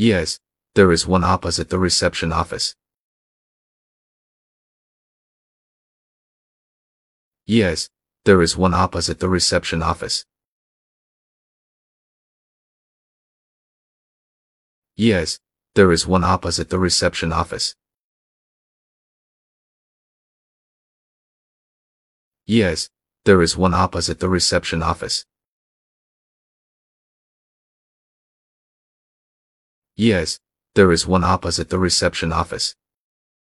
Yes, there is one opposite the reception office. Yes, there is one opposite the reception office. Yes, there is one opposite the reception office. Yes, there is one opposite the reception office. Yes, there is one opposite the reception office.